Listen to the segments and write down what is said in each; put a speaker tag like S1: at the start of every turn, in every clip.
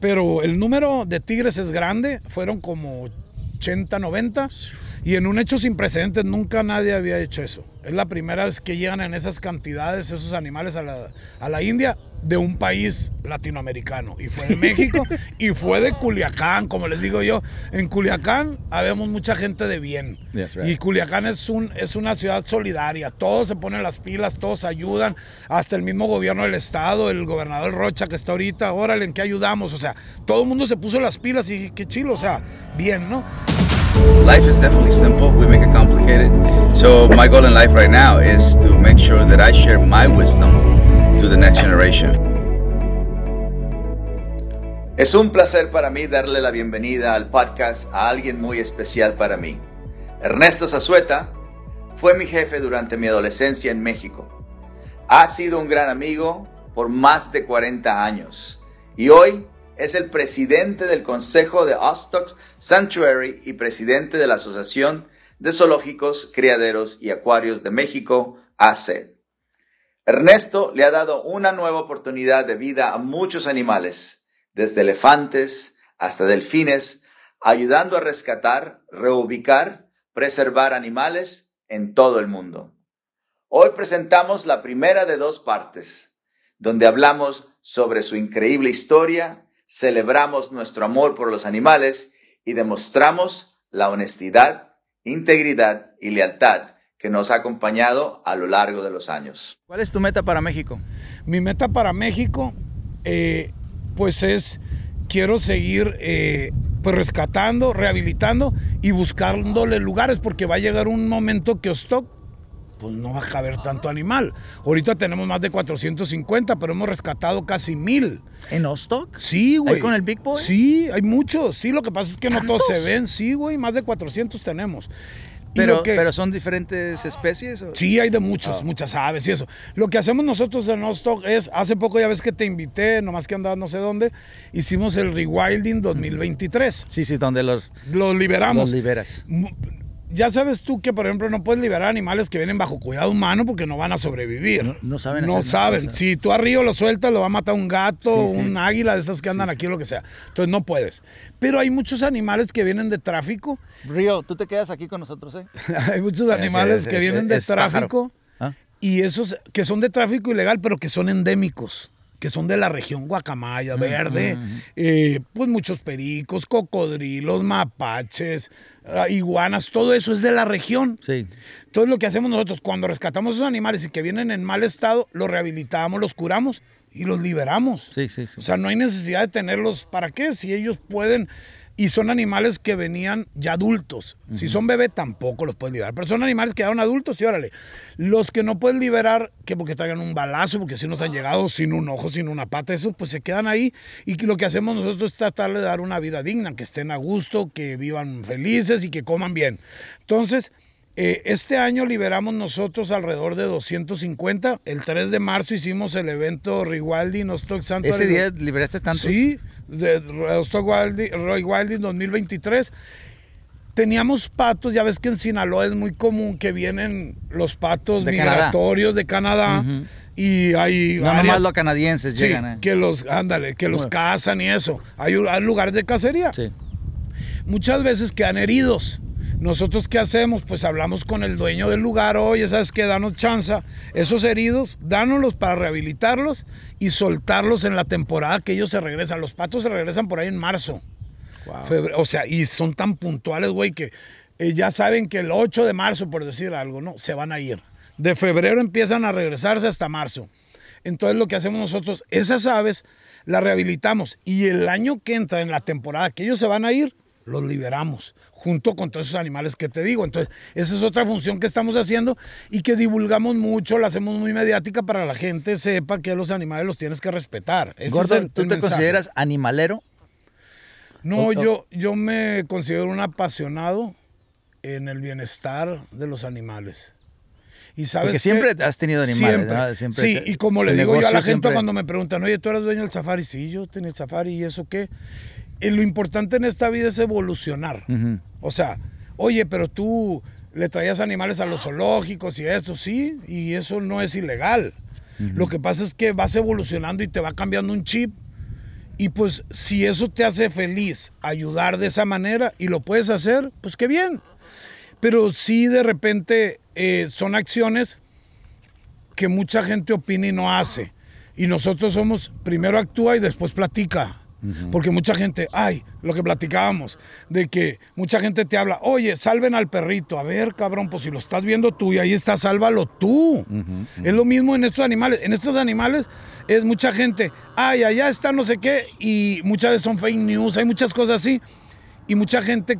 S1: pero el número de tigres es grande, fueron como 80, 90, y en un hecho sin precedentes nunca nadie había hecho eso. Es la primera vez que llegan en esas cantidades esos animales a la, a la India de un país latinoamericano. Y fue de México y fue de Culiacán, como les digo yo. En Culiacán habemos mucha gente de bien.
S2: Right.
S1: Y Culiacán es, un, es una ciudad solidaria. Todos se ponen las pilas, todos ayudan. Hasta el mismo gobierno del estado, el gobernador Rocha que está ahorita, órale, ¿en qué ayudamos? O sea, todo el mundo se puso las pilas y qué chilo, o sea, bien, ¿no?
S2: Life is definitely simple. We make it complicated. So my goal in life right now is to make sure that I share my wisdom to the next generation. Es un placer para mí darle la bienvenida al podcast a alguien muy especial para mí. Ernesto Zazueta fue mi jefe durante mi adolescencia en México. Ha sido un gran amigo por más de 40 años y hoy es el presidente del Consejo de Ostox Sanctuary y presidente de la Asociación de Zoológicos, Criaderos y Acuarios de México, AC. Ernesto le ha dado una nueva oportunidad de vida a muchos animales, desde elefantes hasta delfines, ayudando a rescatar, reubicar, preservar animales en todo el mundo. Hoy presentamos la primera de dos partes, donde hablamos sobre su increíble historia, celebramos nuestro amor por los animales y demostramos la honestidad, integridad y lealtad que nos ha acompañado a lo largo de los años.
S3: ¿Cuál es tu meta para México?
S1: Mi meta para México, eh, pues es, quiero seguir eh, pues rescatando, rehabilitando y buscándole lugares, porque va a llegar un momento que Ostock pues no va a caber tanto animal. Ahorita tenemos más de 450, pero hemos rescatado casi mil.
S3: ¿En Ostock?
S1: Sí, güey.
S3: ¿Ahí con el Big Boy?
S1: Sí, hay muchos. Sí, lo que pasa es que no todos se ven. Sí, güey, más de 400 tenemos.
S3: Pero,
S1: que-
S3: pero son diferentes especies. ¿o?
S1: Sí, hay de muchos,
S3: Ah.
S1: muchas aves y eso. Lo que hacemos nosotros en Nostock es, hace poco ya ves que te invité, nomás que andabas no sé dónde, hicimos el Rewilding 2023.
S3: Sí, sí, donde los,
S1: Los liberamos.
S3: los liberas.
S1: Ya sabes tú que, por ejemplo, no puedes liberar animales que vienen bajo cuidado humano porque no van a sobrevivir.
S3: No- no saben
S1: No
S3: hacer nada,
S1: saben.
S3: o sea.
S1: Si tú a Río lo sueltas, lo va a matar un gato,
S3: Sí, sí.
S1: un águila de estas que andan aquí o lo que sea. Entonces no puedes. Pero hay muchos animales que vienen de tráfico.
S3: Río, tú te quedas aquí con nosotros, ¿eh?
S1: hay muchos animales
S3: sí,
S1: que
S3: sí,
S1: vienen de tráfico.
S3: ¿Ah?
S1: Y esos que son de tráfico ilegal, pero que son endémicos, que son de la región Guacamaya, verde, eh, pues muchos pericos, cocodrilos, mapaches, ah, iguanas, todo eso es de la región.
S3: Sí.
S1: Entonces lo que hacemos nosotros cuando rescatamos esos animales y que vienen en mal estado, los rehabilitamos, los curamos y los liberamos.
S3: Sí, sí, sí.
S1: O sea, no hay necesidad de tenerlos, ¿para qué? Si ellos pueden, y son animales que venían ya adultos. Si son bebés, tampoco los puedes liberar. Pero son animales que eran adultos y órale. Los que no puedes liberar, que porque traigan un balazo, porque si nos han llegado sin un ojo, sin una pata, eso pues se quedan ahí. Y lo que hacemos nosotros es tratarle de dar una vida digna, que estén a gusto, que vivan felices y que coman bien. Entonces, eh, este año liberamos nosotros alrededor de 250. El 3 de marzo hicimos el evento Rewilding Nostock Sanctuary.
S3: Ese día liberaste tantos.
S1: Sí, de Rostock Wilding 2023. Teníamos patos, ya ves que en Sinaloa es muy común que vienen los patos
S3: De Canadá.
S1: migratorios de Canadá
S3: Ujú.
S1: y hay
S3: No nomás los canadienses
S1: sí,
S3: llegan, ¿eh?
S1: que los, ándale, que los
S3: Bueno.
S1: cazan y eso. Hay, hay lugares de cacería
S3: Sí.
S1: muchas veces quedan heridos. Nosotros qué hacemos? Pues hablamos con el dueño del lugar, oye, ¿sabes qué? Danos chanza. Esos heridos, dánoslos para rehabilitarlos y soltarlos en la temporada que ellos se regresan. Los patos se regresan por ahí en marzo.
S3: Wow.
S1: Febre- o sea, y son tan puntuales, güey, que eh, ya saben que el 8 de marzo, por decir algo, ¿no? Se van a ir. De febrero empiezan a regresarse hasta marzo. Entonces lo que hacemos nosotros, esas aves las rehabilitamos y el año que entra en la temporada que ellos se van a ir, los liberamos junto con todos esos animales que te digo. Entonces, esa es otra función que estamos haciendo y que divulgamos mucho, la hacemos muy mediática para que la gente sepa que los animales los tienes que respetar. Ese
S3: Gordo,
S1: es el-
S3: ¿tú te
S1: mensaje.
S3: consideras animalero?
S1: No,
S3: O-
S1: yo, yo me considero un apasionado en el bienestar de los animales. Y sabes
S3: Porque siempre has tenido animales,
S1: Siempre.
S3: ¿verdad? Siempre
S1: sí,
S3: te-
S1: y como le digo yo a la gente
S3: siempre-
S1: cuando me preguntan, oye, ¿tú eres dueño del safari? Sí, yo tenía el safari y eso qué. Y lo importante en esta vida es evolucionar.
S3: Ujú.
S1: O sea, oye, pero tú le traías animales a los zoológicos y eso, sí, y eso no es ilegal. Lo que pasa es que vas evolucionando y te va cambiando un chip Y pues si eso te hace feliz, ayudar de esa manera y lo puedes hacer, pues qué bien. Pero sí de repente eh, son acciones que mucha gente opina y no hace. Y nosotros somos, primero actúa y después platica. Porque mucha gente, ay, lo que platicábamos, de que mucha gente te habla, oye, salven al perrito. A ver, cabrón, pues si lo estás viendo tú y ahí está, sálvalo tú. Es lo mismo en estos animales. En estos animales es mucha gente, ay, allá está no sé qué, y muchas veces son fake news, hay muchas cosas así. Y mucha gente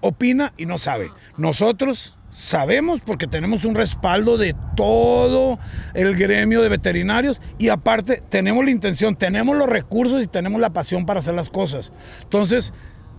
S1: opina y no sabe. Nosotros sabemos porque tenemos un respaldo de todo el gremio de veterinarios y aparte tenemos la intención, tenemos los recursos y tenemos la pasión para hacer las cosas. Entonces,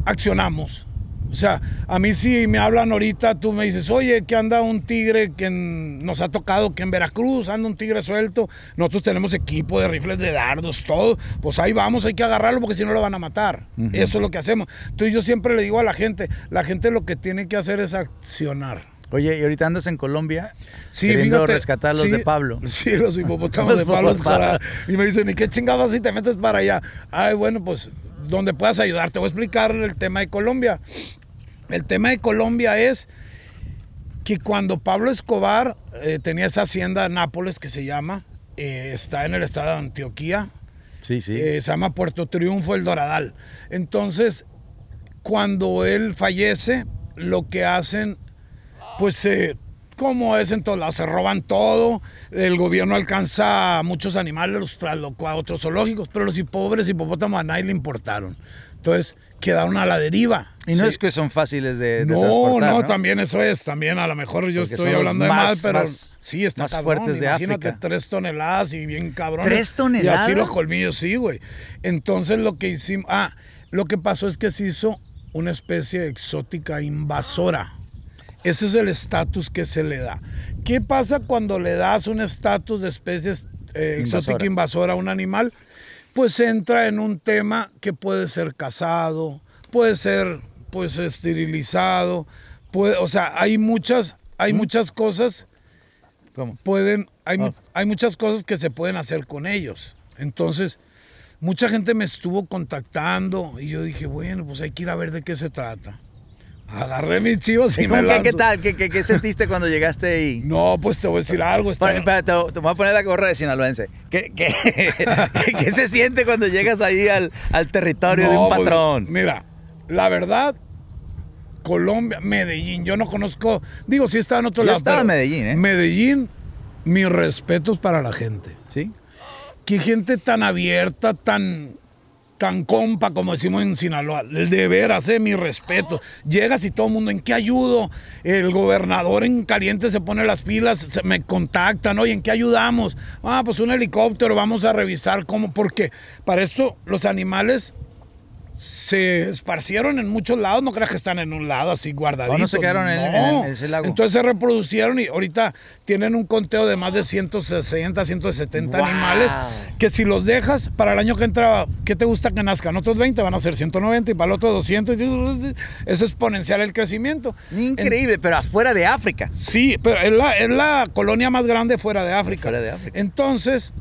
S1: accionamos. O sea, a mí si me hablan ahorita, tú me dices, oye, que anda un tigre que nos ha tocado, que en Veracruz anda un tigre suelto, nosotros tenemos equipo de rifles de dardos, todo, pues ahí vamos, hay que agarrarlo porque si no lo van a matar. Eso es lo que hacemos. Entonces yo siempre le digo a la gente, la gente lo que tiene que hacer es accionar.
S3: Oye, y ahorita andas en Colombia
S1: sí,
S3: queriendo
S1: fíjate,
S3: rescatar los
S1: sí,
S3: de Pablo.
S1: Sí, los hipopótamos de Pablo Escobar. Y me dicen, ¿y qué chingados si te metes para allá? Ay, bueno, pues donde puedas ayudar. Te voy a explicar el tema de Colombia. El tema de Colombia es que cuando Pablo Escobar eh, tenía esa hacienda Nápoles que se llama, eh, está en el estado de Antioquía.
S3: Sí, sí.
S1: Eh, se llama Puerto Triunfo el Doradal. Entonces, cuando él fallece, lo que hacen pues eh, como es en todos lados, se roban todo, el gobierno alcanza a muchos animales, los traslocó a otros zoológicos, pero los pobres hipopótamos a nadie le importaron. Entonces quedaron a la deriva.
S3: Y no
S1: Sí.
S3: es que son fáciles de, de
S1: No,
S3: transportar,
S1: no, también eso es, también a lo mejor yo
S3: Porque
S1: estoy hablando de mal, pero
S3: más-
S1: sí, está
S3: más
S1: cabrón,
S3: fuertes de
S1: imagínate,
S3: África.
S1: tres toneladas y bien cabrón.
S3: ¿Tres
S1: Y
S3: toneladas?
S1: así los colmillos, sí, güey. Entonces lo que hicimos, ah, lo que pasó es que se hizo una especie exótica invasora. Ese es el estatus que se le da. ¿Qué pasa cuando le das un estatus de especie eh, exótica
S3: Invasora.
S1: a un animal? Pues entra en un tema que puede ser casado, puede ser pues esterilizado, puede, o sea, hay muchas, hay muchas cosas
S3: ¿Cómo?
S1: pueden, hay,
S3: Ah.
S1: hay muchas cosas que se pueden hacer con ellos. Entonces, mucha gente me estuvo contactando y yo dije, bueno, pues hay que ir a ver de qué se trata. Agarré mis chivos y
S3: ¿Y
S1: me lanzo.
S3: qué tal? ¿Qué, qué, qué sentiste cuando llegaste ahí?
S1: No, pues te voy a decir algo. está-
S3: espera, te, te voy a poner la gorra de sinaloense. ¿Qué, qué, qué- qué se siente cuando llegas ahí al, al territorio de un
S1: pues,
S3: patrón?
S1: mira, la verdad, Colombia, Medellín, yo no conozco, digo, sí estaba en otro
S3: Yo
S1: lado.
S3: estaba en Medellín, ¿eh?
S1: Medellín, mis respetos para la gente.
S3: ¿Sí?
S1: qué gente tan abierta, tan, tan compa, como decimos en Sinaloa. De veras, eh, mi respeto. Llegas y todo el mundo, ¿en qué ayudo? El gobernador en caliente se pone las pilas, se- me contactan, oye, ¿en qué ayudamos? Ah, pues un helicóptero, vamos a revisar cómo, porque para esto los animales se esparcieron en muchos lados, no creas que están en un lado así guardaditos.
S3: ¿O no se quedaron en ese lago?
S1: Entonces se reproducieron y ahorita tienen un conteo de más de 160, 170
S3: Wow.
S1: animales que si los dejas para el año que entra, ¿qué te gusta que nazcan? Otros 20 van a ser 190 y para el otro 200. y Es exponencial el crecimiento.
S3: Increíble, pero afuera de África.
S1: Sí, pero es la, es la colonia más grande fuera de África.
S3: Fuera de África.
S1: Entonces,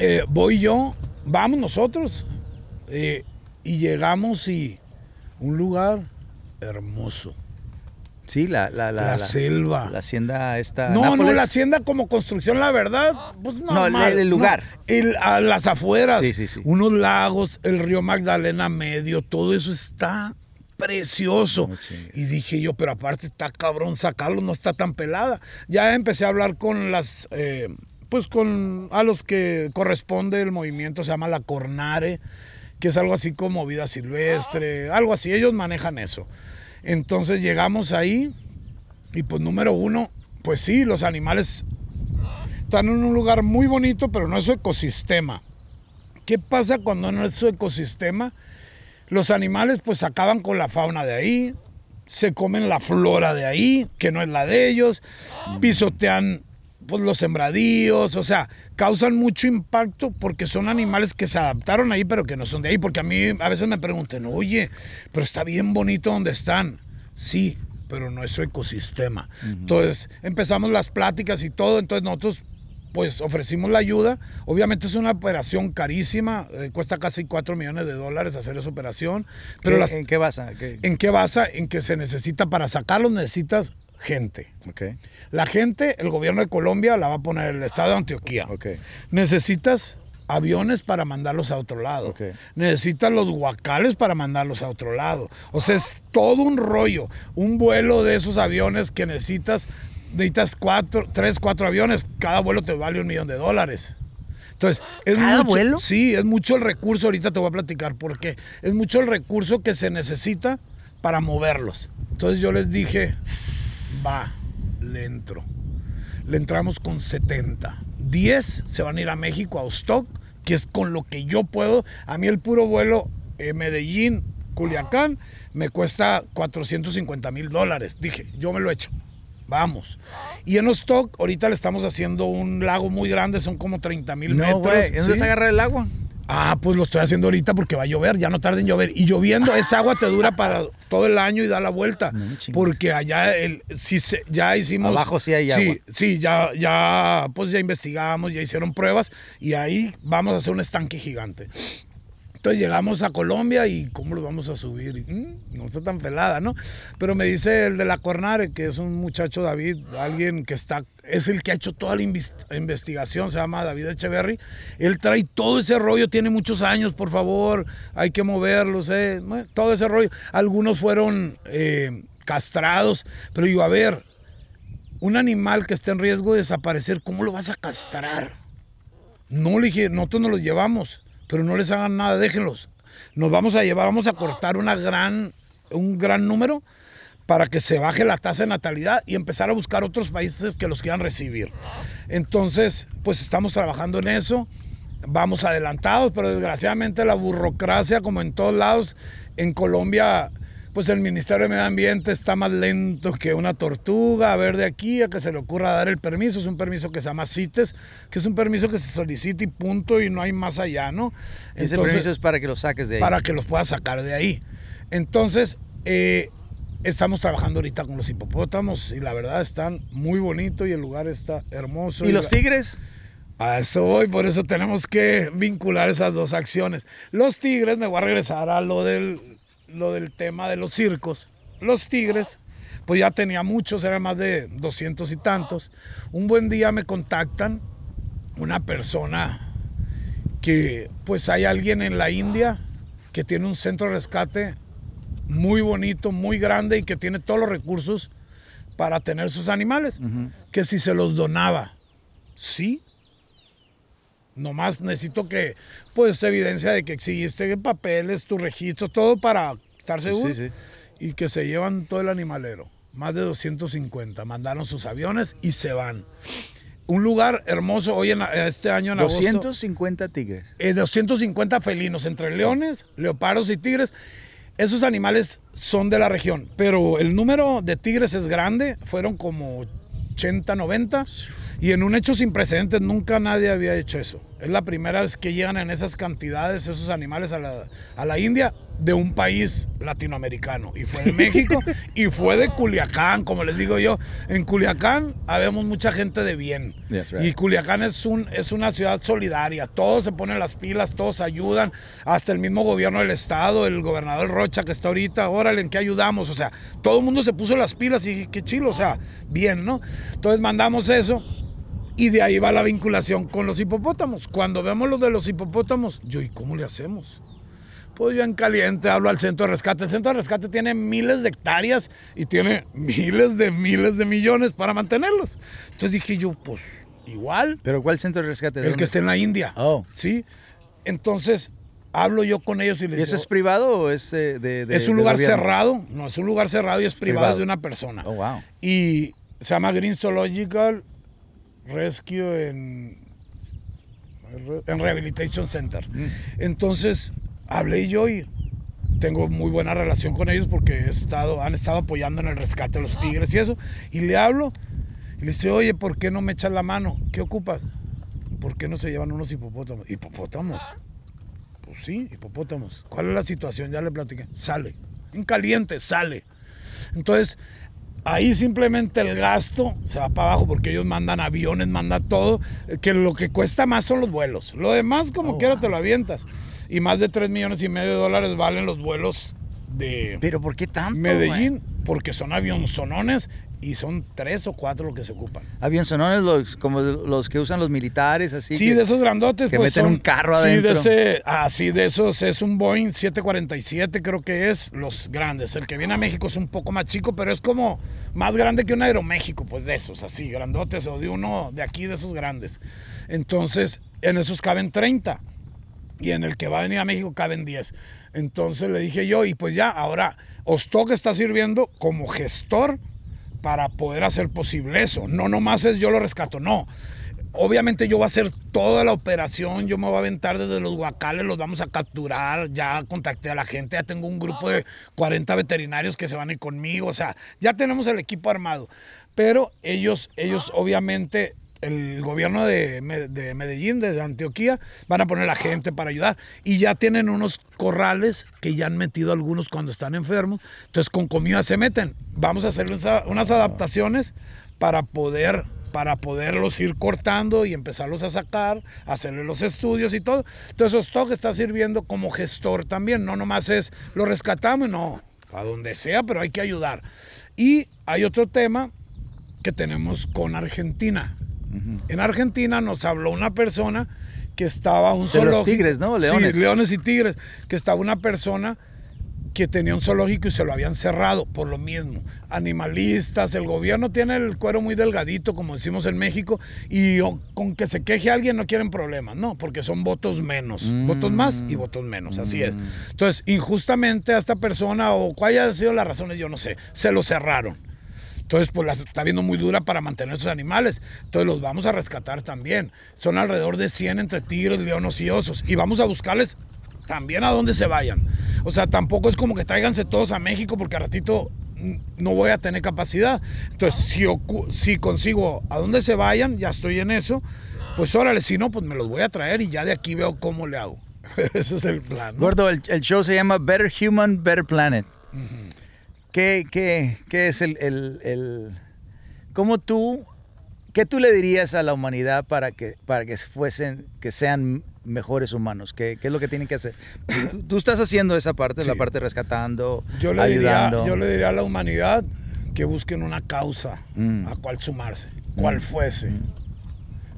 S1: eh, voy yo, vamos nosotros, eh, y llegamos y un lugar hermoso.
S3: Sí, la, la, la,
S1: La selva.
S3: La hacienda esta.
S1: No, no, la hacienda como construcción, la verdad, pues
S3: No, el-
S1: normal,
S3: el lugar.
S1: el- a las afueras,
S3: Sí, sí, sí.
S1: unos lagos, el río Magdalena medio, todo eso está precioso.
S3: No
S1: y dije yo, pero aparte está cabrón sacarlo, no está tan pelada. Ya empecé a hablar con las, eh, pues con a los que corresponde el movimiento, se llama la Cornare, que es algo así como vida silvestre, algo así, ellos manejan eso. Entonces llegamos ahí y pues número uno, pues sí, los animales están en un lugar muy bonito, pero no es su ecosistema. ¿Qué pasa cuando no es su ecosistema? Los animales pues acaban con la fauna de ahí, se comen la flora de ahí, que no es la de ellos, pisotean pues los sembradíos, o sea, causan mucho impacto porque son animales que se adaptaron ahí, pero que no son de ahí. Porque a mí a veces me preguntan, oye, pero está bien bonito donde están. Sí, pero no es su ecosistema. Entonces empezamos las pláticas y todo, entonces nosotros pues ofrecimos la ayuda. Obviamente es una operación carísima, eh, cuesta casi 4 millones de dólares hacer esa operación. Pero
S3: ¿Qué-
S1: las-
S3: ¿En qué basa? ¿Qué?
S1: ¿En qué basa? En que se necesita, para sacarlos necesitas gente. La gente, el gobierno de Colombia la va a poner el estado de Antioquía.
S3: ok.
S1: Necesitas aviones para mandarlos a otro lado. Necesitas los guacales para mandarlos a otro lado. O sea, es todo un rollo. Un vuelo de esos aviones que necesitas, necesitas cuatro, tres, cuatro aviones. Cada vuelo te vale un millón de dólares. Entonces, es
S3: ¿Cada
S1: mucho,
S3: vuelo?
S1: Sí, es mucho el recurso. Ahorita te voy a platicar por qué. Es mucho el recurso que se necesita para moverlos. Entonces yo les dije, va, le entro. Le entramos con 70. 10 se van a ir a México, a Ostock, que es con lo que yo puedo. A mí el puro vuelo eh, Medellín, Culiacán, me cuesta 450 mil dólares. Dije, yo me lo echo. Vamos. Y en Ostock, ahorita le estamos haciendo un lago muy grande, son como 30 mil
S3: No,
S1: metros.
S3: ¿En dónde
S1: ¿sí?
S3: se agarra el agua?
S1: Ah, pues lo estoy haciendo ahorita porque va a llover, ya no tarda en llover. Y lloviendo, esa agua te dura para todo el año y da la vuelta.
S3: No
S1: porque allá el, sí se- ya hicimos.
S3: Abajo sí hay agua.
S1: Sí, sí, ya, ya, pues ya investigamos, ya hicieron pruebas y ahí vamos a hacer un estanque gigante. Entonces llegamos a Colombia y ¿cómo lo vamos a subir? Mm, no está tan pelada, ¿no? Pero me dice el de la Cornare, que es un muchacho David, alguien que está, es el que ha hecho toda la investigación, se llama David Echeverry. Él trae todo ese rollo, tiene muchos años, por favor, hay que moverlos, eh, todo ese rollo. Algunos fueron eh, castrados, pero digo, a ver, un animal que está en riesgo de desaparecer, ¿cómo lo vas a castrar? No le dije, nosotros nos los llevamos, pero no les hagan nada, déjenlos. Nos vamos a llevar, vamos a cortar gran, un gran número para que se baje la tasa de natalidad y empezar a buscar otros países que los quieran recibir. Entonces, pues estamos trabajando en eso, vamos adelantados, pero desgraciadamente la burocracia, como en todos lados, en Colombia, pues el Ministerio de Medio Ambiente está más lento que una tortuga. A ver, de aquí a que se le ocurra dar el permiso, es un permiso que se llama CITES, que es un permiso que se solicita y punto, y no hay más allá, ¿no?
S3: Ese
S1: Entonces-
S3: permiso es para que lo saques de ahí.
S1: para que los puedas sacar de ahí. Entonces, eh, estamos trabajando ahorita con los hipopótamos y la verdad están muy bonitos y el lugar está hermoso.
S3: ¿Y los
S1: la-
S3: tigres?
S1: A eso voy, por eso tenemos que vincular esas dos acciones. Los tigres, me voy a regresar a lo del, lo del tema de los circos. Los tigres, pues ya tenía muchos, eran más de 200 y tantos. Un buen día me contactan una persona que pues hay alguien en la India que tiene un centro de rescate muy bonito, muy grande y que tiene todos los recursos para tener sus animales, que si se los donaba, sí. Nomás necesito que, pues, evidencia de que existe papeles, tu registro, todo para estar seguro.
S3: sí.
S1: Y que se llevan todo el animalero. Más de 250. Mandaron sus aviones y se van. Un lugar hermoso hoy en este año en agosto.
S3: 250 tigres.
S1: Eh, 250 felinos, entre leones, leopardos y tigres. Esos animales son de la región, pero el número de tigres es grande, fueron como 80, 90, y en un hecho sin precedentes nunca nadie había hecho eso. Es la primera vez que llegan en esas cantidades esos animales a la, a la India de un país latinoamericano. Y fue de México y fue de Culiacán, como les digo yo. En Culiacán habemos mucha gente de bien.
S3: Right.
S1: Y Culiacán es, un, es una ciudad solidaria, todos se ponen las pilas, todos ayudan, hasta el mismo gobierno del estado, el gobernador Rocha que está ahorita, órale, ¿en qué ayudamos? O sea, todo el mundo se puso las pilas y qué chilo, o sea, bien, ¿no? Entonces mandamos eso y de ahí va la vinculación con los hipopótamos. Cuando vemos lo de los hipopótamos, yo, ¿y cómo le hacemos? Pues yo en caliente hablo al centro de rescate. El centro de rescate tiene miles de hectáreas y tiene miles de miles de millones para mantenerlos. Entonces dije yo, pues igual,
S3: ¿Pero cuál centro de rescate? ¿De
S1: el que esté en la India.
S3: Oh.
S1: Sí. Entonces hablo yo con ellos y les
S3: ¿Y eso
S1: digo,
S3: es privado o es eh, de, de-
S1: es un
S3: del
S1: lugar
S3: gobierno?
S1: cerrado, no es un lugar cerrado y es privado,
S3: Privado.
S1: de una persona.
S3: Oh, wow.
S1: Y se llama Green Zoological Rescue en, en Rehabilitation Center.
S3: Mm.
S1: Entonces hablé yo y tengo muy buena relación con ellos porque he estado, han estado apoyando en el rescate de los tigres y eso. Y le hablo y le dice, oye, ¿por qué no me echas la mano? ¿Qué ocupas? ¿Por qué no se llevan unos hipopótamos? ¿Hipopótamos? Pues sí, hipopótamos. ¿Cuál es la situación? Ya le platiqué. Sale. En caliente, sale. Entonces, ahí simplemente el gasto se va para abajo porque ellos mandan aviones, mandan todo, que lo que cuesta más son los vuelos. Lo demás, como
S3: Oh,
S1: quiera,
S3: wow.
S1: te lo avientas. Y más de 3 millones y medio de dólares valen los vuelos de
S3: Pero ¿por qué tanto?
S1: Medellín, porque son avionzonones y son tres o cuatro los que se ocupan.
S3: Avionzonones los, como los que usan los militares, así.
S1: Sí,
S3: que-
S1: de esos grandotes.
S3: que
S1: pues,
S3: meten
S1: son-
S3: un carro
S1: sí,
S3: adentro.
S1: De ese, ah, sí, de esos es un Boeing 747, creo que es, los grandes. El que viene a México es un poco más chico, pero es como más grande que un Aeroméxico, pues de esos, así, grandotes, o de uno de aquí, de esos grandes. Entonces, en esos caben 30 y en el que va a venir a México caben 10. Entonces le dije yo, y pues ya, ahora Ostok está sirviendo como gestor para poder hacer posible eso. No nomás es yo lo rescato, no. Obviamente yo voy a hacer toda la operación, yo me voy a aventar desde los guacales, los vamos a capturar, ya contacté a la gente, ya tengo un grupo de 40 veterinarios que se van a ir conmigo, o sea, ya tenemos el equipo armado. Pero ellos, ellos obviamente, el gobierno de, de Medellín, de Antioquía, van a poner a gente para ayudar. Y ya tienen unos corrales que ya han metido algunos cuando están enfermos. Entonces con comida se meten. Vamos a hacerles a- unas adaptaciones para poder para poderlos ir cortando y empezarlos a sacar, hacerle los estudios y todo. Entonces Stock está sirviendo como gestor también, no nomás es lo rescatamos, no, a donde sea, pero hay que ayudar. Y hay otro tema que tenemos con Argentina. En Argentina nos habló una persona que estaba un
S3: De los
S1: zoológico.
S3: tigres, ¿no? Leones.
S1: Sí, leones y tigres. Que estaba una persona que tenía un zoológico y se lo habían cerrado por lo mismo. Animalistas, el gobierno tiene el cuero muy delgadito, como decimos en México, y con que se queje alguien no quieren problemas, no, porque son votos menos,
S3: Mm.
S1: votos más y votos menos, así es. Entonces, injustamente a esta persona, o cuál haya sido las razones, yo no sé, se lo cerraron. Entonces, pues la está viendo muy dura para mantener sus animales. Entonces, los vamos a rescatar también. Son alrededor de 100 entre tigres, leones y osos. Y vamos a buscarles también a dónde se vayan. O sea, tampoco es como que tráiganse todos a México porque a ratito no voy a tener capacidad. Entonces, si, si consigo a dónde se vayan, ya estoy en eso, pues órale, si no, pues me los voy a traer y ya de aquí veo cómo le hago. Ese es el plan. ¿no?
S3: Gordo, el, el show se llama Better Human, Better Planet. ¿Qué, qué, qué es el, el, el- ¿Cómo tú... ¿Qué tú le dirías a la humanidad para que, para que fuesen, que sean mejores humanos? ¿Qué, qué es lo que tienen que hacer? Tú, tú estás haciendo esa parte, la
S1: Sí.
S3: parte rescatando,
S1: Yo le, diría,
S3: ayudando.
S1: yo le diría a la humanidad que busquen una causa
S3: Mm.
S1: a cual sumarse, cual
S3: Mm.
S1: fuese.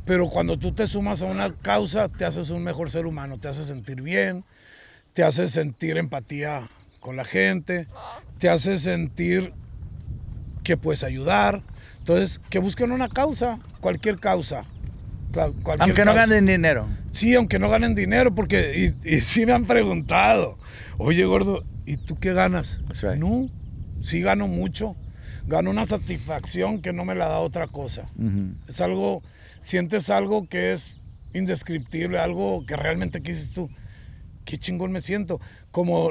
S1: Pero cuando tú te sumas a una causa, te haces un mejor ser humano, te hace sentir bien, te hace sentir empatía con la gente, te hace sentir que puedes ayudar. Entonces, que busquen una causa, cualquier causa. Cualquier
S3: Aunque no
S1: causa.
S3: ganen dinero.
S1: Sí, aunque no ganen dinero, porque y, y sí me han preguntado, oye gordo, ¿y tú qué ganas?
S3: Right.
S1: No, sí gano mucho, gano una satisfacción que no me la da otra cosa.
S3: Ujú.
S1: Es algo, sientes algo que es indescriptible, algo que realmente ¿qué dices tú, qué chingón me siento. Como,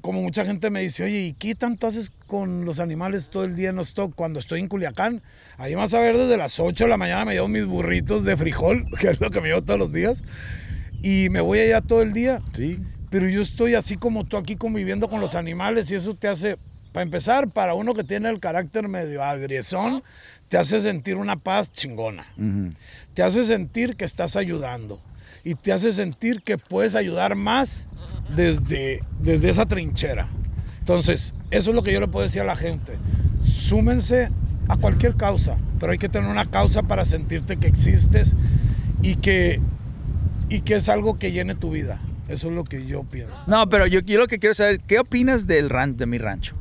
S1: como mucha gente me dice, oye, ¿y qué tanto haces con los animales todo el día en stock cuando estoy en Culiacán? Ahí vas a ver desde las 8 de la mañana me llevo mis burritos de frijol, que es lo que me llevo todos los días, y me voy allá todo el día.
S3: Sí.
S1: Pero yo estoy así como tú aquí conviviendo con los animales y eso te hace, para empezar, para uno que tiene el carácter medio agresón, te hace sentir una paz chingona. Te hace sentir que estás ayudando y te hace sentir que puedes ayudar más desde, desde esa trinchera. Entonces, eso es lo que yo le puedo decir a la gente. Súmense a cualquier causa, pero hay que tener una causa para sentirte que existes y que, y que es algo que llene tu vida. Eso es lo que yo pienso.
S3: No, pero yo, yo lo que quiero saber, ¿qué opinas del ran de mi rancho?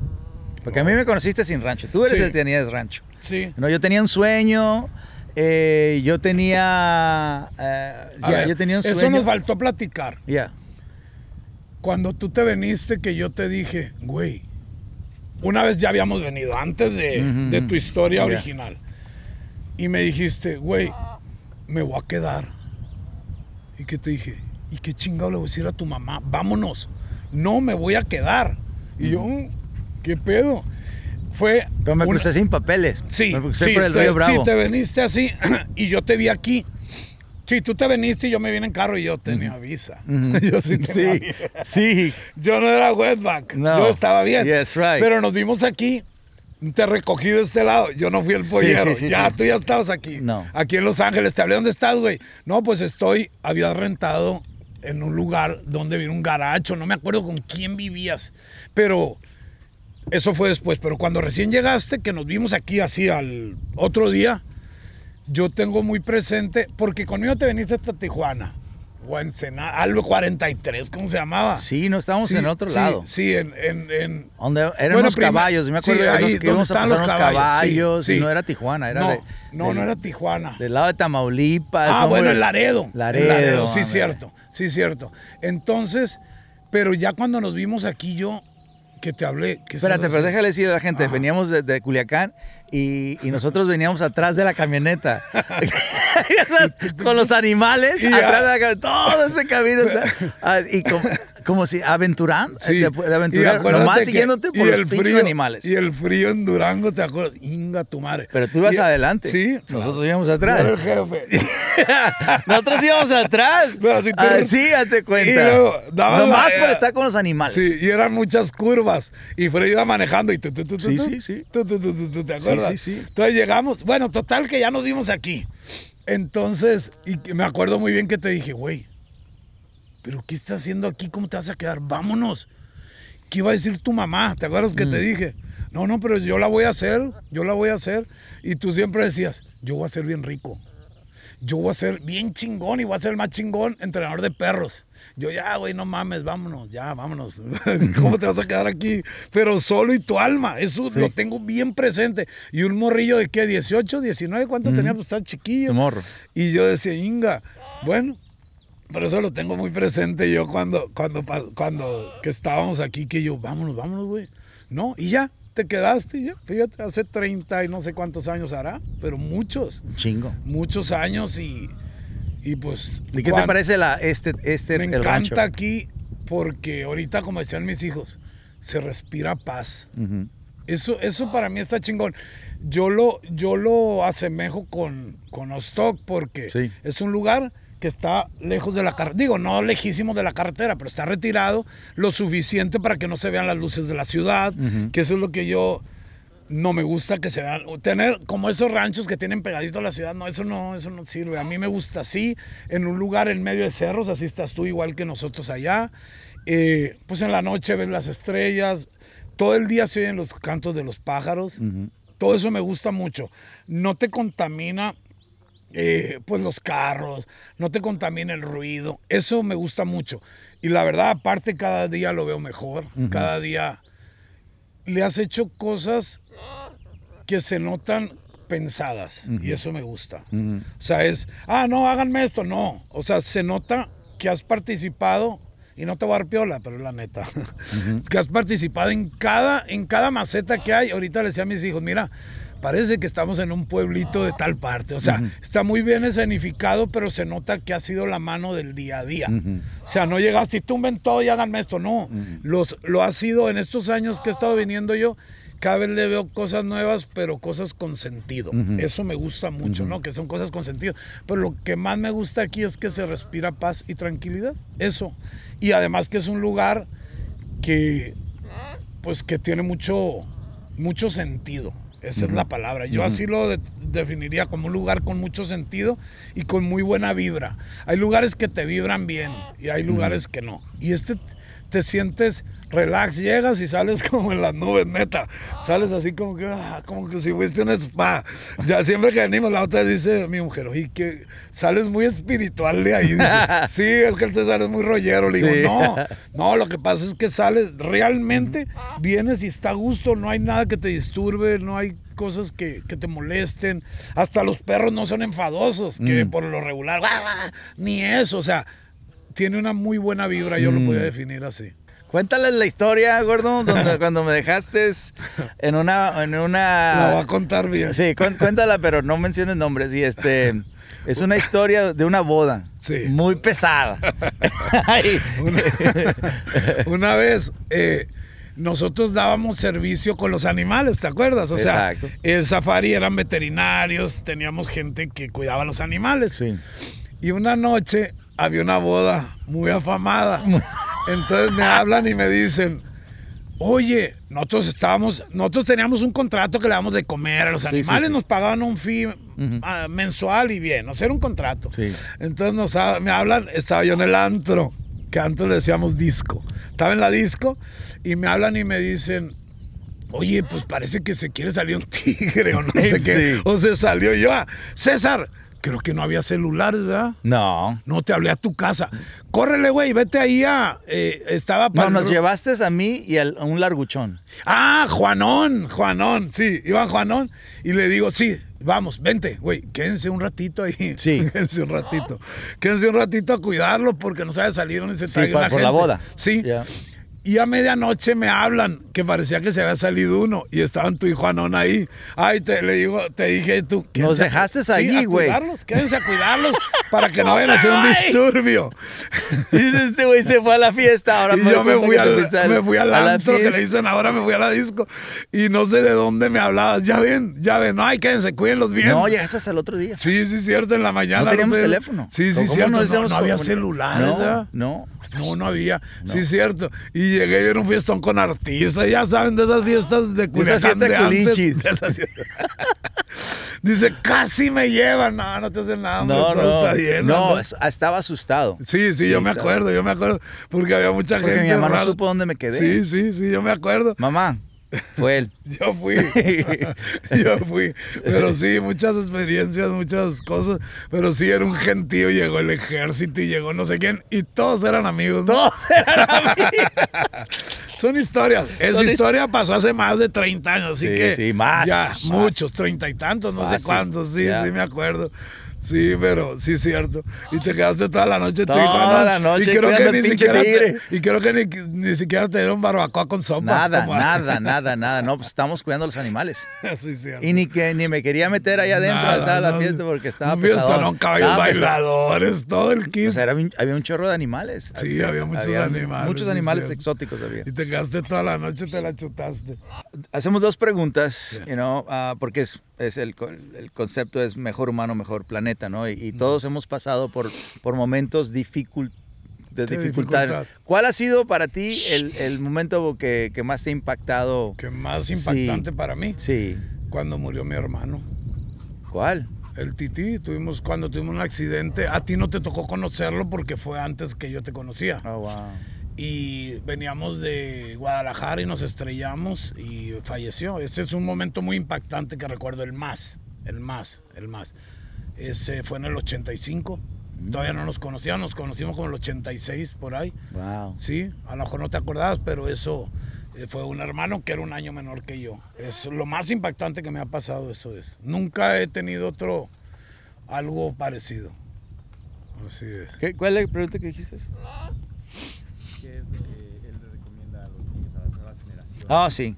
S3: Porque a mí me conociste sin rancho. Tú eres
S1: Sí.
S3: el que tenías rancho.
S1: Sí.
S3: No, yo tenía un sueño. eh, yo tenía. eh,
S1: ver,
S3: yo tenía un sueño.
S1: Eso nos faltó platicar.
S3: Ya.
S1: Cuando tú te veniste, que yo te dije, güey, una vez ya habíamos venido, antes de, tu historia original. Y me dijiste, güey, me voy a quedar. ¿Y qué te dije? ¿Y qué chingado le voy a decir a tu mamá? Vámonos. No, me voy a quedar. Y yo, "Mm, ¿qué pedo? Fue.
S3: Pero me
S1: una-
S3: crucé sin papeles.
S1: Sí,
S3: Me crucé
S1: sí,
S3: por el
S1: te,
S3: río Bravo.
S1: sí, te veniste así y yo te vi aquí. Sí, tú te veniste y yo me vine en carro y yo tenía visa.
S3: Ujú.
S1: yo sí tenía
S3: sí, sí.
S1: Yo no era wetback.
S3: No.
S1: Yo estaba bien.
S3: Yes, right.
S1: Pero nos vimos aquí te recogí de este lado. Yo no fui el pollero.
S3: sí, sí,
S1: ya, tú ya estabas aquí.
S3: No.
S1: Aquí en Los Ángeles. Te hablé, ¿dónde estás, güey? No, pues estoy, había rentado en un lugar donde vivía un garacho. No me acuerdo con quién vivías. Pero eso fue después. Pero cuando recién llegaste, que nos vimos aquí así al otro día, yo tengo muy presente, porque conmigo te veniste hasta Tijuana. O Ensenada, algo 43, ¿cómo se llamaba?
S3: Sí, no estábamos
S1: Sí,
S3: en otro
S1: sí,
S3: lado.
S1: Sí, en, en, en-
S3: Donde eran
S1: Bueno,
S3: unos
S1: prima-
S3: caballos, yo me acuerdo
S1: sí,
S3: de
S1: ahí,
S3: los que íbamos a pasar
S1: los caballos,
S3: caballos,
S1: sí,
S3: y
S1: sí.
S3: no era Tijuana, era
S1: no,
S3: de-
S1: no, era Tijuana.
S3: del lado de Tamaulipas.
S1: Ah, bueno, el Laredo.
S3: Laredo,
S1: El Laredo, sí, cierto. Sí, cierto. Entonces, pero ya cuando nos vimos aquí, yo, que te hablé. ¿qué
S3: Espérate, pero déjale decir a la gente,
S1: Ajá.
S3: veníamos de, de Culiacán y, y nosotros veníamos atrás de la camioneta. con los animales,
S1: Y
S3: atrás de la camioneta, todo ese camino. o sea, ah, y como, como si aventurando,
S1: Sí.
S3: de, de aventurar, nomás siguiéndote por los pinches
S1: frío-
S3: animales.
S1: Y el frío en Durango, ¿te acuerdas? Inga tu madre.
S3: Pero tú ibas
S1: Y-
S3: adelante.
S1: Sí.
S3: Nosotros íbamos
S1: Yo
S3: atrás.
S1: era el jefe.
S3: Nosotros íbamos atrás.
S1: Pero si tú-
S3: Así, hazte cuenta.
S1: Y luego
S3: Nomás por estar con los animales.
S1: Sí, y eran muchas curvas. Y Freddy iba manejando y tú, tú, tú, tú,
S3: Sí, sí, sí.
S1: tú, tú, tú, tú, tú, ¿te
S3: Sí,
S1: acuerdas?
S3: sí, sí.
S1: Entonces llegamos, bueno, total que ya nos vimos aquí. Entonces, y me acuerdo muy bien que te dije, güey, ¿pero qué estás haciendo aquí? ¿Cómo te vas a quedar? Vámonos. ¿Qué iba a decir tu mamá? ¿Te acuerdas que
S3: Mm.
S1: te dije? No, no, pero yo la voy a hacer, yo la voy a hacer. Y tú siempre decías, yo voy a ser bien rico. Yo voy a ser bien chingón y voy a ser el más chingón entrenador de perros. Yo ya, güey, no mames, vámonos, ya, vámonos. ¿Cómo te vas a quedar aquí? Pero solo y tu alma, eso
S3: Sí.
S1: lo tengo bien presente. Y un morrillo de qué, 18, 19, ¿cuánto tenía? Pues está chiquillo.
S3: Tu morro.
S1: Y yo decía, Inga, bueno, pero eso lo tengo muy presente yo cuando, cuando, cuando que estábamos aquí, que yo, vámonos, vámonos, güey. No, y ya, te quedaste, ya. Fíjate, hace 30 y no sé cuántos años hará, pero muchos,
S3: Un chingo.
S1: muchos años y, y pues...
S3: ¿Y qué te
S1: cuan-
S3: parece la, este, este,
S1: Me
S3: el
S1: encanta
S3: rancho?
S1: aquí porque ahorita, como decían mis hijos, se respira paz.
S3: Ujú.
S1: Eso, eso para mí está chingón. Yo lo, yo lo asemejo con, con Ostock porque
S3: Sí.
S1: es un lugar que está lejos de la carretera. Digo, no lejísimo de la carretera, pero está retirado lo suficiente para que no se vean las luces de la ciudad, que eso es lo que yo no me gusta que se vean. Tener como esos ranchos que tienen pegadito a la ciudad, no, eso no, eso no sirve. A mí me gusta así, en un lugar en medio de cerros, así estás tú igual que nosotros allá. Eh, pues en la noche ves las estrellas, todo el día se oyen los cantos de los pájaros. Todo eso me gusta mucho. No te contamina eh, pues los carros, no te contamina el ruido. Eso me gusta mucho. Y la verdad, aparte, cada día lo veo mejor. Cada día le has hecho cosas que se notan pensadas. Y eso me gusta. O sea, es, ah, no, háganme esto. No. O sea, se nota que has participado, y no te voy a dar piola, pero es la neta, que has participado en cada, en cada maceta que hay. Ahorita le decía a mis hijos, mira, parece que estamos en un pueblito de tal parte. O sea, está muy bien escenificado, pero se nota que ha sido la mano del día a día.
S3: Ujú.
S1: O sea, no llegaste y tumben todo y háganme esto. No, Los, lo ha sido en estos años que he estado viniendo yo. Cada vez le veo cosas nuevas, pero cosas con sentido. Eso me gusta mucho, ¿no? Que son cosas con sentido. Pero lo que más me gusta aquí es que se respira paz y tranquilidad. Eso. Y además que es un lugar que, pues, que tiene mucho, mucho sentido. Esa es la palabra. Yo así lo de- definiría como un lugar con mucho sentido y con muy buena vibra. Hay lugares que te vibran bien y hay lugares que no. Y este te sientes relax, llegas y sales como en las nubes, neta. Sales así como que, ah, como que si fuiste un spa. Ya siempre que venimos, la otra dice mi mujer, oye, que sales muy espiritual de ahí. Dice, sí, es que el César es muy rollero. Le digo,
S3: Sí.
S1: no, no, lo que pasa es que sales, realmente vienes y está a gusto, no hay nada que te disturbe, no hay cosas que, que te molesten. Hasta los perros no son enfadosos, que
S3: Mm.
S1: por lo regular, "Guau, guau", ni eso, o sea, tiene una muy buena vibra, yo lo
S3: Mm.
S1: podría definir así.
S3: Cuéntales la historia, gordo, donde, cuando me dejaste en una, en
S1: La voy
S3: una.
S1: a contar bien.
S3: Sí, cuéntala, pero no menciones nombres. Y este es una historia de una boda.
S1: Sí.
S3: Muy pesada.
S1: Una vez eh, nosotros dábamos servicio con los animales, ¿te acuerdas? O sea,
S3: Exacto.
S1: el safari eran veterinarios, teníamos gente que cuidaba a los animales.
S3: Sí.
S1: Y una noche había una boda muy afamada. Entonces me hablan y me dicen, Oye, nosotros estábamos, nosotros teníamos un contrato que le damos de comer a los
S3: sí,
S1: animales,
S3: sí.
S1: nos pagaban un fee ah, mensual y bien, o sea, era un contrato. Entonces nos, me hablan, estaba yo en el antro, que antes le decíamos disco. Estaba en la disco y me hablan y me dicen, oye, pues parece que se quiere salir un tigre o no sé qué. O se salió yo, ah, César, creo que no había celulares, ¿verdad?
S3: No.
S1: No te hablé a tu casa. Córrele, güey, vete ahí a. eh, estaba
S3: No,
S1: para.
S3: nos llevaste a mí y al- a un larguchón.
S1: Ah, Juanón, Juanón, sí, iba Juanón y le digo, sí, vamos, vente, güey, quédense un ratito ahí.
S3: Sí.
S1: Quédense un ratito. Quédense un ratito a cuidarlo porque no sabe salir ni se
S3: Sí,
S1: traiga
S3: pa-
S1: una
S3: por la boda.
S1: Sí.
S3: Ya.
S1: Y a medianoche me hablan que parecía que se había salido uno y estaban tú y Juanón ahí. Ay, te le digo, te dije tú.
S3: Nos dejaste allí, güey.
S1: Quédense a cuidarlos para que no vayan a hacer un disturbio.
S3: Y este güey se fue a la fiesta. Ahora
S1: y
S3: me
S1: yo me fui, al, me fui al antro que le dicen ahora me fui a la disco y no sé de dónde me hablabas. Ya ven, ya ven, no, ay, quédense, cuídenlos bien.
S3: No, llegaste hasta el otro día.
S1: Sí, sí, cierto, en la mañana.
S3: no teníamos
S1: sé.
S3: teléfono.
S1: Sí, sí,
S3: ¿Cómo
S1: cierto. No,
S3: decíamos
S1: no había celulares,
S3: No,
S1: ¿verdad?
S3: no.
S1: No, no había. Sí, cierto. Y llegué yo en un fiestón con artistas, ya saben, de esas fiestas de Culiacán de antes. Dice, casi me llevan. No, no te hacen nada, hombre,
S3: No, no.
S1: está bien.
S3: no,
S1: hombre.
S3: es- estaba asustado.
S1: Sí, sí, yo me acuerdo, yo me acuerdo. Porque había mucha
S3: Porque
S1: gente.
S3: mi mamá no supo dónde me quedé.
S1: Sí, sí, sí, yo me acuerdo.
S3: Mamá, fue él.
S1: Yo fui, yo fui, pero sí, muchas experiencias, muchas cosas, pero sí era un gentío, llegó el ejército y llegó no sé quién, y todos eran amigos, ¿no?
S3: Todos eran amigos.
S1: Son historias, esa
S3: Son
S1: historia pasó hace más de 30 años, así
S3: Sí,
S1: que
S3: sí, más,
S1: ya,
S3: más.
S1: muchos, treinta y tantos, no sé cuántos, sí,
S3: ya.
S1: sí me acuerdo. Sí, pero sí, cierto. Y te quedaste toda la noche
S3: Toda
S1: ¿no?
S3: la noche
S1: y creo que ni siquiera te, y creo que ni, ni siquiera te dieron barbacoa con sopa.
S3: Nada,
S1: como-
S3: nada, nada, nada. No, pues estamos cuidando a los animales.
S1: sí, cierto.
S3: Y ni que ni me quería meter allá adentro
S1: Nada,
S3: la
S1: no,
S3: fiesta porque estaba
S1: fiestón,
S3: pesadón.
S1: no, caballos
S3: Estaba pesado.
S1: bailadores, todo el kit.
S3: O sea, era un- había un chorro de animales.
S1: Sí, había muchos animales,
S3: Muchos animales exóticos había.
S1: y te quedaste toda la noche, te la chutaste.
S3: Hacemos dos preguntas, you know, ah, porque es, es el, el concepto es mejor humano, mejor planeta, ¿no? Y, y todos hemos pasado por, por momentos dificult- de
S1: Sí,
S3: dificultad.
S1: dificultad.
S3: ¿Cuál ha sido para ti el, el momento que, que más te ha impactado?
S1: Que más
S3: Sí.
S1: impactante para mí,
S3: Sí.
S1: cuando murió mi hermano.
S3: ¿Cuál?
S1: El Titi, tuvimos, cuando tuvimos un accidente, a ti no te tocó conocerlo porque fue antes que yo te conocía.
S3: Oh, wow.
S1: Y veníamos de Guadalajara y nos estrellamos y falleció. Ese es un momento muy impactante que recuerdo, el más, el más, el más. Ese fue en el 85. Todavía no nos conocíamos, nos conocimos como el 86 por ahí.
S3: Wow.
S1: Sí, a lo mejor no te acordabas, pero eso eh, fue un hermano que era un año menor que yo. Es lo más impactante que me ha pasado, eso es. Nunca he tenido otro, algo parecido. Así es.
S3: ¿Qué- ¿Cuál es la pregunta que dijiste?
S4: ¿Qué es lo que él le recomienda a los niños, a las nuevas generaciones?
S3: Ah, sí.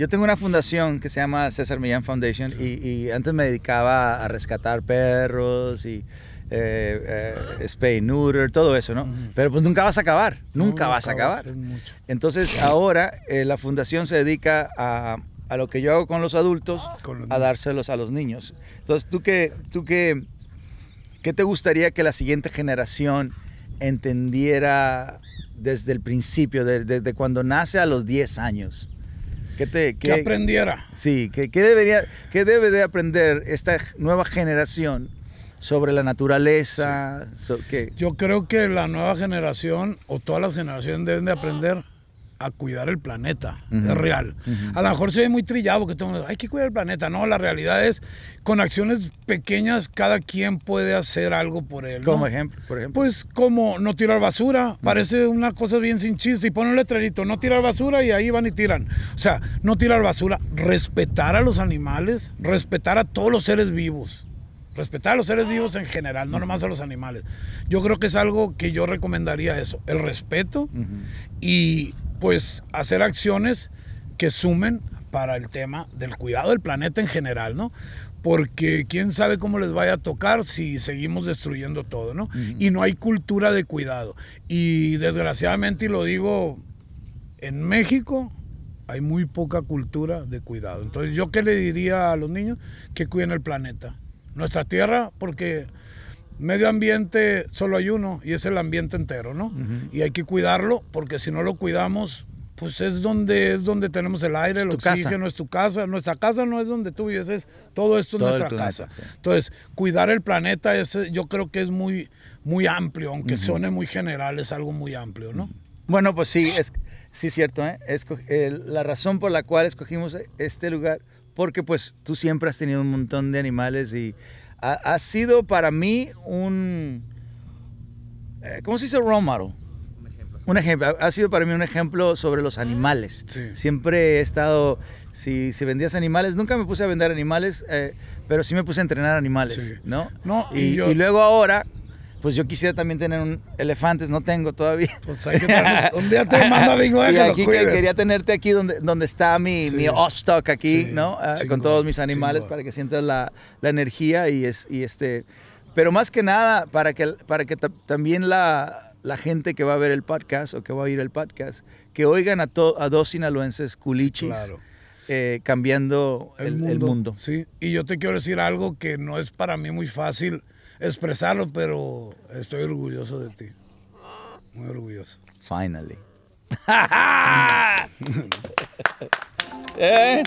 S3: Yo tengo una fundación que se llama César Millán Foundation y, y antes me dedicaba a rescatar perros y eh, eh, spay neuter, todo eso, ¿no? Pero pues nunca vas a acabar, nunca vas a acabar. Entonces ahora eh, la fundación se dedica a, a lo que yo hago con los adultos,
S1: Con los
S3: a dárselos a los niños. Entonces, ¿tú qué, tú qué, qué te gustaría que la siguiente generación entendiera desde el principio, de- desde cuando nace a los 10 años? ¿Qué te,
S1: Que aprendiera.
S3: Sí, ¿qué, qué debería, qué debe de aprender esta nueva generación sobre la naturaleza? so- qué-
S1: Yo creo que la nueva generación o todas las generaciones deben de aprender a cuidar el planeta. Es real. A lo mejor se ve muy trillado porque todo hay que cuidar el planeta. No, la realidad es, con acciones pequeñas, cada quien puede hacer algo por él. ¿no?
S3: como ejemplo, por ejemplo.
S1: Pues como no tirar basura, parece una cosa bien sin chiste y pone un letrerito, no tirar basura y ahí van y tiran. O sea, no tirar basura, respetar a los animales, respetar a todos los seres vivos. Respetar a los seres vivos en general, no nomás a los animales. Yo creo que es algo que yo recomendaría eso, el respeto y pues hacer acciones que sumen para el tema del cuidado del planeta en general, ¿no? Porque quién sabe cómo les vaya a tocar si seguimos destruyendo todo, ¿no? Y no hay cultura de cuidado. Y desgraciadamente, y lo digo, en México hay muy poca cultura de cuidado. Entonces, ¿yo qué le diría a los niños? Que cuiden el planeta. Nuestra tierra, porque medio ambiente solo hay uno y es el ambiente entero, ¿no? Y hay que cuidarlo porque si no lo cuidamos, Pues es donde es donde tenemos el aire, el
S3: tu casa.
S1: oxígeno, es tu casa. Nuestra casa no es donde tú vives, es todo esto es
S3: Todo
S1: nuestra casa.
S3: sí.
S1: Entonces, cuidar el planeta es, yo creo que es muy muy amplio, aunque suene muy general, es algo muy amplio, ¿no?
S3: Bueno, pues sí, es sí cierto, ¿eh? Esco- la razón por la cual escogimos este lugar, porque pues tú siempre has tenido un montón de animales y ha, ha sido para mí un, eh, ¿cómo se dice? Role model.
S4: Un ejemplo.
S3: Un ejemplo, ha- ha sido para mí un ejemplo sobre los animales.
S1: Sí.
S3: Siempre he estado, si, si vendías animales, nunca me puse a vender animales, eh, pero sí me puse a entrenar animales,
S1: Sí.
S3: ¿no?
S1: No, y
S3: y,
S1: yo-
S3: y luego ahora, pues yo quisiera también tener un elefantes, no tengo todavía.
S1: Pues hay que traernos- un día te mando a Big
S3: y
S1: que
S3: aquí que quería tenerte aquí donde, donde está mi,
S1: Sí.
S3: mi stock aquí,
S1: Sí,
S3: ¿no? Ah, con todos mis animales para que sientas la, la energía y, es, y este... Pero más que nada, para que, para que ta- también la, la gente que va a ver el podcast o que va a oír el podcast, que oigan a, to- a dos sinaloenses culichis
S1: claro.
S3: eh, cambiando el, el mundo.
S1: Sí, y yo te quiero decir algo que no es para mí muy fácil expresarlo, pero estoy orgulloso de ti. Muy orgulloso.
S3: Finally. ¿Eh?